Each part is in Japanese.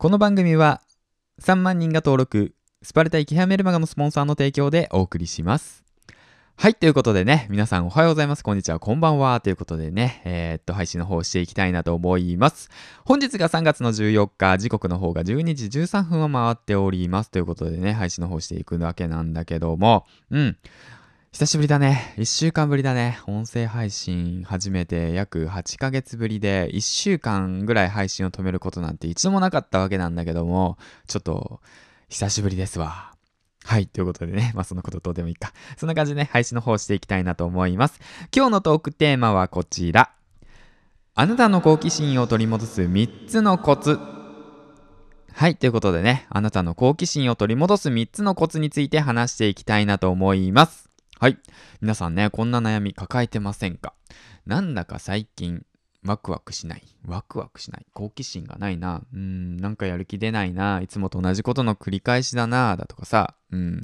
この番組は3万人が登録スパルタイキハメルマガのスポンサーの提供でお送りします。はいということでね皆さんおはようございます。こんにちは。こんばんは。ということでねえー、っと配信の方していきたいなと思います。本日が3月の14日時刻の方が12時13分を回っております。ということでね配信の方していくわけなんだけども。うん。久しぶりだね。1週間ぶりだね。音声配信始めて約8ヶ月ぶりで、1週間ぐらい配信を止めることなんて一度もなかったわけなんだけども、ちょっと、久しぶりですわ。はい。ということでね、まあそのことどうでもいいか。そんな感じでね、配信の方していきたいなと思います。今日のトークテーマはこちら。あなたの好奇心を取り戻す3つのコツ。はい。ということでね、あなたの好奇心を取り戻す3つのコツについて話していきたいなと思います。はい。皆さんね、こんな悩み抱えてませんか？なんだか最近、ワクワクしない。ワクワクしない。好奇心がないな。うん、なんかやる気出ないな。いつもと同じことの繰り返しだな。だとかさ。うん。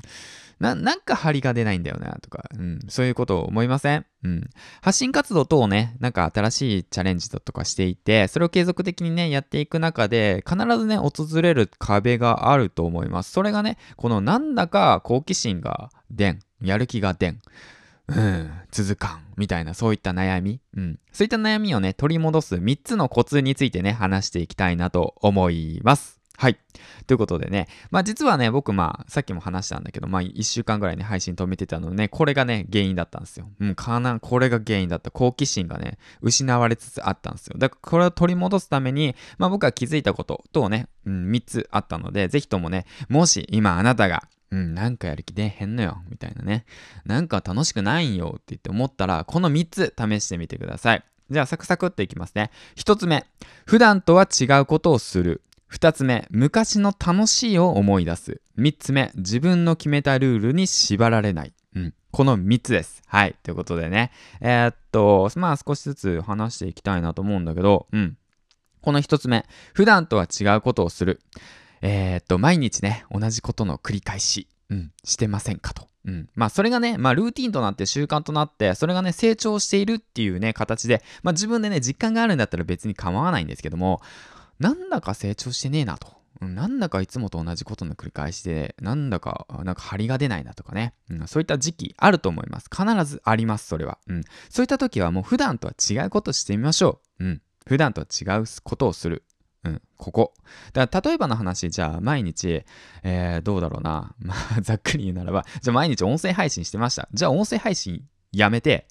な、なんか張りが出ないんだよな。とか。うん。そういうことを思いません？うん。発信活動等をね、なんか新しいチャレンジだとかしていて、それを継続的にね、やっていく中で、必ずね、訪れる壁があると思います。それがね、このなんだか好奇心が出ん。やる気が出ん。うん、続かん。みたいな、そういった悩み。うん。そういった悩みをね、取り戻す3つのコツについてね、話していきたいなと思います。はい。ということでね、まあ実はね、僕まあさっきも話したんだけど、まあ1週間ぐらいね、配信止めてたのね、これがね、原因だったんですよ。うん、かな、これが原因だった。好奇心がね、失われつつあったんですよ。だからこれを取り戻すために、まあ僕は気づいたこととね、うん、3つあったので、ぜひともね、もし今あなたがうん、なんかやる気出へんのよ、みたいなね。なんか楽しくないんよって言って思ったら、この3つ試してみてください。じゃあ、サクサクっていきますね。1つ目、普段とは違うことをする。2つ目、昔の楽しいを思い出す。3つ目、自分の決めたルールに縛られない。うん。この3つです。はい。ということでね。えー、っと、まあ少しずつ話していきたいなと思うんだけど、うん。この1つ目、普段とは違うことをする。えー、っと、毎日ね、同じことの繰り返し、うん、してませんかと。うん。まあ、それがね、まあ、ルーティンとなって習慣となって、それがね、成長しているっていうね、形で、まあ、自分でね、実感があるんだったら別に構わないんですけども、なんだか成長してねえなと。なんだかいつもと同じことの繰り返しで、なんだか、なんか張りが出ないなとかね、うん、そういった時期あると思います。必ずあります、それは。うん。そういった時はもう普段とは違うことしてみましょう。うん。普段とは違うことをする。うん、ここ。だから例えばの話、じゃあ毎日、えー、どうだろうな。まあ、ざっくり言うならば、じゃあ毎日音声配信してました。じゃあ音声配信やめて、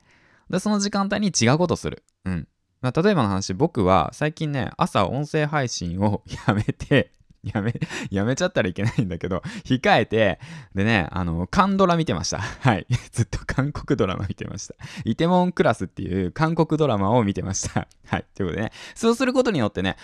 でその時間帯に違うことする。うん。まあ、例えばの話、僕は最近ね、朝音声配信を やめて、やめ、やめちゃったらいけないんだけど、控えて、でね、あの、韓ドラ見てました。はい。ずっと韓国ドラマ見てました。イテモンクラスっていう韓国ドラマを見てました。はい。ということでね、そうすることによってね、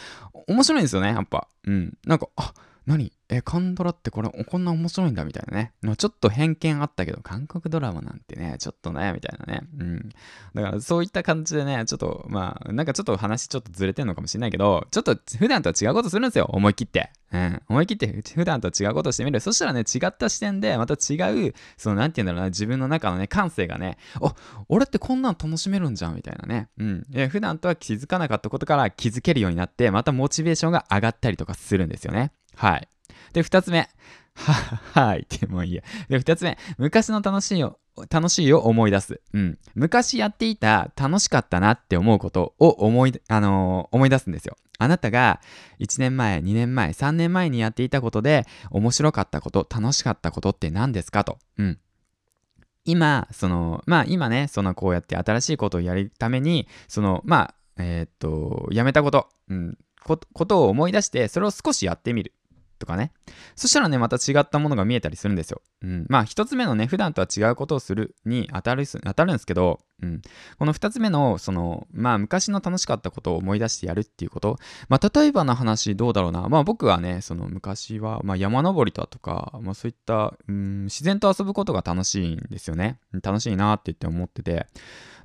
面白いんですよね、やっぱ。うん。なんか、あ、何？え、カンドラってこれ、こんな面白いんだみたいなね。ちょっと偏見あったけど、韓国ドラマなんてね、ちょっとね、みたいなね。うん。だからそういった感じでね、ちょっと、まあ、なんかちょっと話ちょっとずれてんのかもしれないけど、ちょっと普段とは違うことするんですよ、思い切って。うん。思い切って普段とは違うことしてみる。そしたらね、違った視点で、また違う、その、なんて言うんだろうな、自分の中のね、感性がね、あ、俺ってこんなん楽しめるんじゃん、みたいなね。うん。普段とは気づかなかったことから気づけるようになって、またモチベーションが上がったりとかするんですよね。はい。で、二つ目。は、はい。ってもいいや。で、二つ目。昔の楽しいを、楽しいを思い出す。うん。昔やっていた楽しかったなって思うことを思い、あのー、思い出すんですよ。あなたが1年前、2年前、3年前にやっていたことで面白かったこと、楽しかったことって何ですかと。うん。今、その、まあ今ね、そのこうやって新しいことをやるために、その、まあ、えー、っと、やめたこと、うん、ことを思い出して、それを少しやってみる。とかね。そしたらね、また違ったものが見えたりするんですよ。うん。まあ、一つ目のね、普段とは違うことをするに当たる、当たるんですけど、うん。この二つ目の、その、まあ、昔の楽しかったことを思い出してやるっていうこと。まあ、例えばの話、どうだろうな。まあ、僕はね、その、昔は、まあ、山登りだとか、まあ、そういった、うん、自然と遊ぶことが楽しいんですよね。楽しいなって言って思ってて。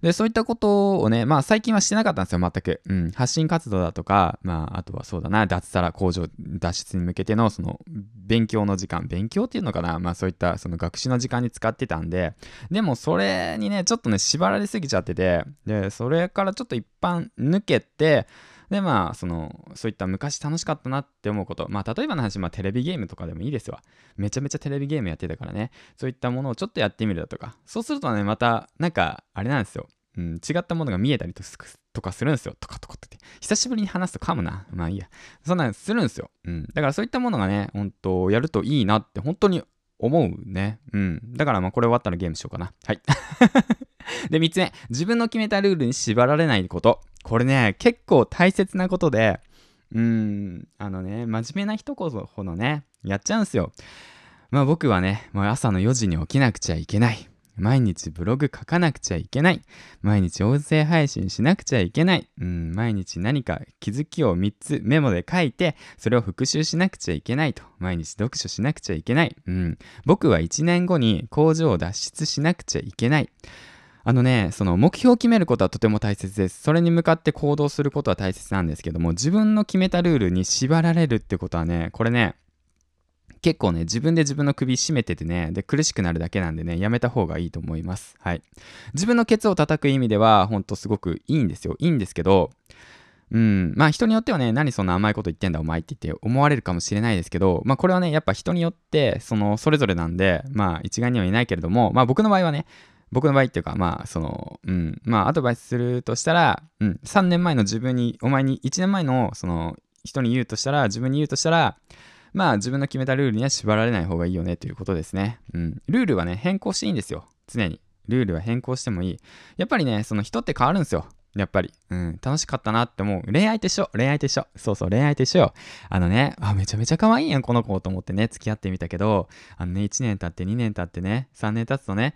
で、そういったことをね、まあ最近はしてなかったんですよ、全く。うん。発信活動だとか、まああとはそうだな、脱サラ工場脱出に向けてのその勉強の時間、勉強っていうのかな、まあそういったその学習の時間に使ってたんで、でもそれにね、ちょっとね、縛られすぎちゃってて、で、それからちょっと一般抜けて、で、まあ、その、そういった昔楽しかったなって思うこと、まあ、例えばの話、まあ、テレビゲームとかでもいいですわ。めちゃめちゃテレビゲームやってたからね、そういったものをちょっとやってみるだとか、そうするとね、また、なんか、あれなんですよ。うん、違ったものが見えたりとかするんですよ。とかとかって。久しぶりに話すと噛むな。まあいいや。そんなんするんですよ。うん。だからそういったものがね、本当やるといいなって本当に思うね。うん。だからまあこれ終わったらゲームしようかな。はい。で、3つ目。自分の決めたルールに縛られないこと。これね、結構大切なことで、うん、あのね、真面目な人こそほどね、やっちゃうんすよ。まあ僕はね、もう朝の4時に起きなくちゃいけない。毎日ブログ書かなくちゃいけない。毎日音声配信しなくちゃいけない。うん、毎日何か気づきを3つメモで書いて、それを復習しなくちゃいけないと。毎日読書しなくちゃいけない。うん、僕は1年後に工場を脱出しなくちゃいけない。あのね、その目標を決めることはとても大切です。それに向かって行動することは大切なんですけども、自分の決めたルールに縛られるってことはね、これね、結構ね、自分で自分の首絞めててね、で、苦しくなるだけなんでね、やめた方がいいと思います。はい。自分のケツを叩く意味では、ほんとすごくいいんですよ。いいんですけど、うん、まあ人によってはね、何そんな甘いこと言ってんだお前って言って思われるかもしれないですけど、まあこれはね、やっぱ人によって、その、それぞれなんで、まあ一概にはいないけれども、まあ僕の場合はね、僕の場合っていうか、まあ、その、うん、まあ、アドバイスするとしたら、うん、3年前の自分に、お前に、1年前の、その、人に言うとしたら、自分に言うとしたら、まあ自分の決めたルールには縛られない方がいいよねということですね。うん。ルールはね、変更していいんですよ。常に。ルールは変更してもいい。やっぱりね、その人って変わるんですよ。やっぱり。うん。楽しかったなって思う。恋愛と一緒。恋愛と一緒。そうそう、恋愛と一緒よ。あのね、あ、めちゃめちゃ可愛いやん、この子と思ってね、付き合ってみたけど、あのね、1年経って2年経ってね、3年経つとね、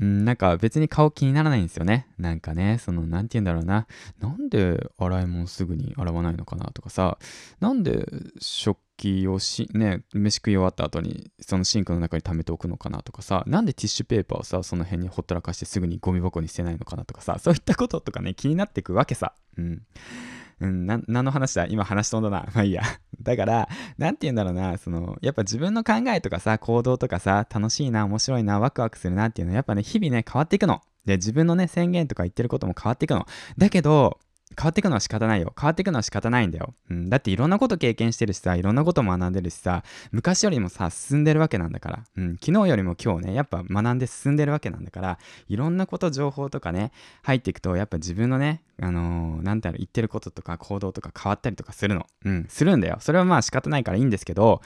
うん、なんか別に顔気にならないんですよね。なんかね、その、なんて言うんだろうな。なんで洗い物すぐに洗わないのかなとかさ、なんで食器をし、ね、飯食い終わった後に、そのシンクの中に溜めておくのかなとかさ、なんでティッシュペーパーをさ、その辺にほったらかしてすぐにゴミ箱に捨てないのかなとかさ、そういったこととかね、気になってくわけさ。うん。うん、な、何の話だ？今話飛んだな。まあいいや。だから、なんて言うんだろうな、その、やっぱ自分の考えとかさ、行動とかさ、楽しいな、面白いな、ワクワクするなっていうのは、やっぱね、日々ね、変わっていくの。で、自分のね、宣言とか言ってることも変わっていくの。だけど、変わっていくのは仕方ないよ。変わっていくのは仕方ないんだよ。うん、だっていろんなこと経験してるしさ、いろんなこと学んでるしさ、昔よりもさ、進んでるわけなんだから。うん、昨日よりも今日ね、やっぱ学んで進んでるわけなんだから、いろんなこと、情報とかね、入っていくと、やっぱ自分のね、あのー、なんていうの、言ってることとか行動とか変わったりとかするの。うん、するんだよ。それはまあ仕方ないからいいんですけど、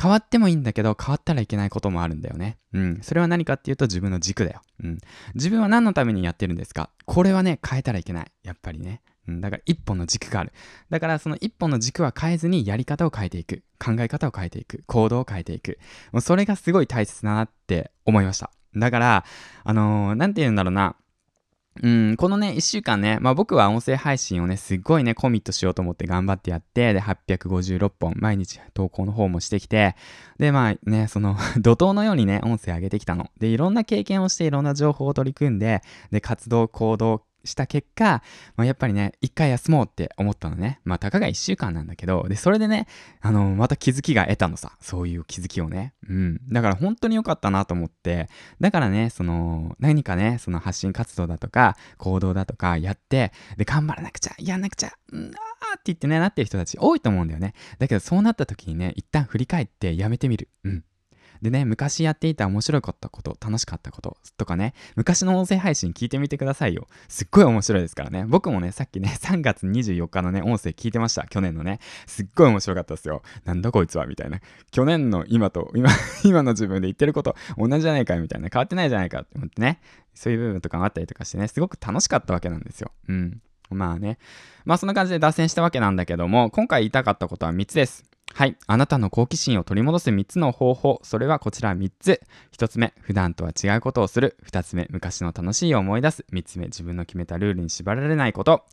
変わってもいいんだけど、変わったらいけないこともあるんだよね。うん、それは何かっていうと自分の軸だよ。うん、自分は何のためにやってるんですか？これはね、変えたらいけない。やっぱりね。うん、だから一本の軸がある。だからその一本の軸は変えずにやり方を変えていく。考え方を変えていく。行動を変えていく。もうそれがすごい大切だなって思いました。だから、あのー、なんて言うんだろうな。うん、このね、1週間ね、まあ僕は音声配信をね、すっごいね、コミットしようと思って頑張ってやって、で、856本、毎日投稿の方もしてきて、で、まあね、その 怒涛のようにね、音声上げてきたの。で、いろんな経験をして、いろんな情報を取り組んで、で、活動、行動、した結果、まあ、やっぱりね、一回休もうって思ったのね。まあ、たかが一週間なんだけど、で、それでね、あの、また気づきが得たのさ。そういう気づきをね。うん。だから本当に良かったなと思って、だからね、その、何かね、その発信活動だとか、行動だとかやって、で、頑張らなくちゃ、やんなくちゃ、うん、あーって言ってね、なってる人たち多いと思うんだよね。だけど、そうなった時にね、一旦振り返ってやめてみる。うん。でね、昔やっていた面白かったこと、楽しかったこととかね、昔の音声配信聞いてみてくださいよ。すっごい面白いですからね。僕もね、さっきね、3月24日のね、音声聞いてました。去年のね。すっごい面白かったですよ。なんだこいつはみたいな。去年の今と、今、今の自分で言ってること同じじゃないかみたいな。変わってないじゃないかって思ってね。そういう部分とかもあったりとかしてね、すごく楽しかったわけなんですよ。うん。まあね。まあそんな感じで脱線したわけなんだけども、今回言いたかったことは3つです。はい。あなたの好奇心を取り戻す3つの方法。それはこちら3つ。1つ目、普段とは違うことをする。2つ目、昔の楽しいを思い出す。3つ目、自分の決めたルールに縛られないこと。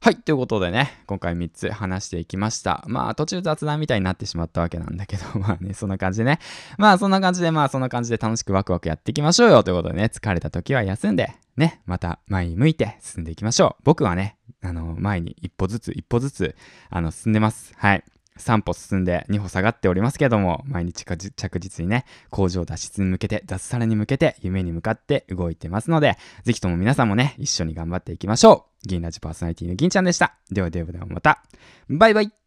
はい。ということでね、今回3つ話していきました。まあ、途中雑談みたいになってしまったわけなんだけど、まあね、そんな感じでね。まあ、そんな感じで、まあ、そんな感じで楽しくワクワクやっていきましょうよ。ということでね、疲れた時は休んで、ね、また前に向いて進んでいきましょう。僕はね、あの、前に一歩ずつ一歩ずつ、あの、進んでます。はい。3歩進んで2歩下がっておりますけども、毎日着実にね、工場脱出に向けて、脱サラに向けて、夢に向かって動いてますので、ぜひとも皆さんもね、一緒に頑張っていきましょう。銀ラジパーソナリティの銀ちゃんでした。ではではではまた。バイバイ